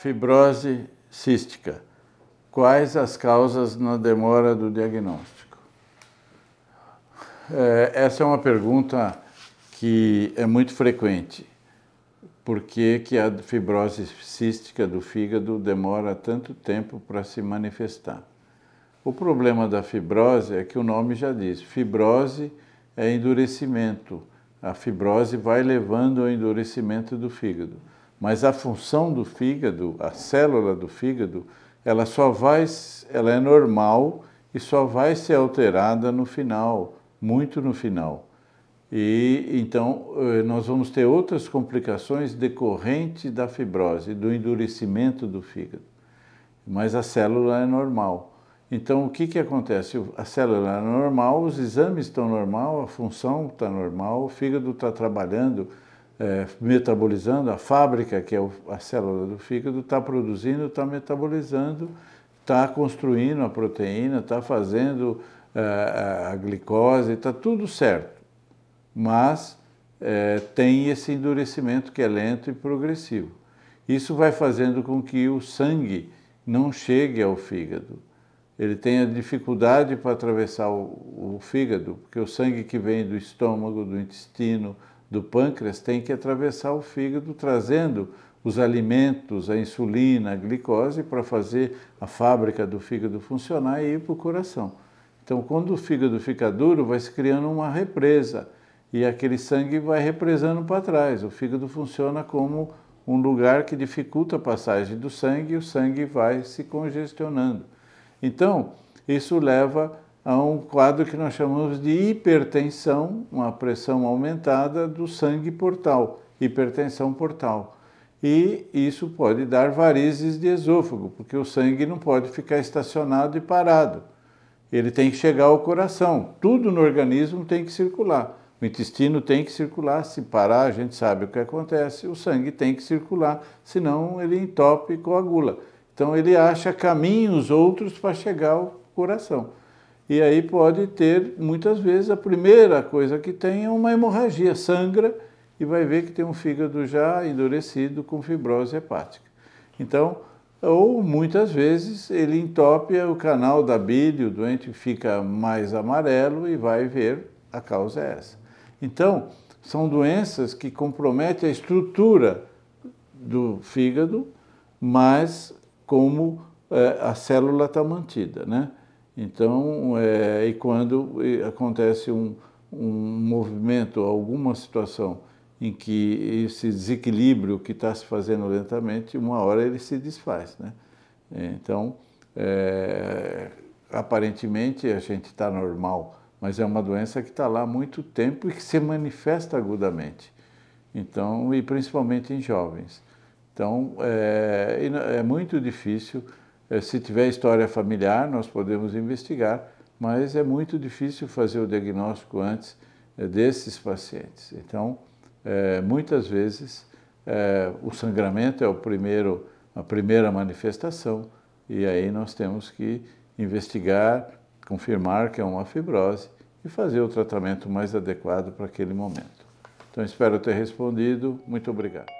Fibrose cística. Quais as causas na demora do diagnóstico? É, essa é uma pergunta que é muito frequente. Por que, que a fibrose cística do fígado demora tanto tempo para se manifestar? O problema da fibrose é que o nome já diz: fibrose é endurecimento. A fibrose vai levando ao endurecimento do fígado. Mas a função do fígado, a célula do fígado, ela só vai, ela é normal e só vai ser alterada no final, muito no final. E então eh, nós vamos ter outras complicações decorrentes da fibrose, do endurecimento do fígado. Mas a célula é normal. Então o que, que acontece? A célula é normal, os exames estão normal, a função está normal, o fígado está trabalhando é, metabolizando, a fábrica, que é a célula do fígado, está produzindo, está metabolizando, está construindo a proteína, está fazendo é, a glicose, está tudo certo. Mas é, tem esse endurecimento que é lento e progressivo. Isso vai fazendo com que o sangue não chegue ao fígado. Ele tenha dificuldade para atravessar o, o fígado, porque o sangue que vem do estômago, do intestino, do pâncreas tem que atravessar o fígado, trazendo os alimentos, a insulina, a glicose, para fazer a fábrica do fígado funcionar e ir para o coração. Então, quando o fígado fica duro, vai se criando uma represa e aquele sangue vai represando para trás. O fígado funciona como um lugar que dificulta a passagem do sangue e o sangue vai se congestionando. Então, isso leva a um quadro que nós chamamos de hipertensão, uma pressão aumentada do sangue portal, hipertensão portal. E isso pode dar varizes de esôfago, porque o sangue não pode ficar estacionado e parado. Ele tem que chegar ao coração. Tudo no organismo tem que circular. O intestino tem que circular, se parar, a gente sabe o que acontece. O sangue tem que circular, senão ele entope e coagula. Então ele acha caminhos outros para chegar ao coração. E aí pode ter, muitas vezes, a primeira coisa que tem é uma hemorragia, sangra e vai ver que tem um fígado já endurecido com fibrose hepática. Então, ou muitas vezes ele entope o canal da bile, o doente fica mais amarelo e vai ver a causa é essa. Então, são doenças que comprometem a estrutura do fígado, mas como é, a célula está mantida, né? Então, é, e quando acontece um, um movimento, alguma situação em que esse desequilíbrio que está se fazendo lentamente, uma hora ele se desfaz. Né? Então, é, aparentemente a gente está normal, mas é uma doença que está lá há muito tempo e que se manifesta agudamente. Então, e principalmente em jovens. Então, é, é muito difícil se tiver história familiar, nós podemos investigar, mas é muito difícil fazer o diagnóstico antes é, desses pacientes. Então, é, muitas vezes, o sangramento é o primeiro, a primeira manifestação, e aí nós temos que investigar, confirmar que é uma fibrose e fazer o tratamento mais adequado para aquele momento. Então, espero ter respondido. Muito obrigado.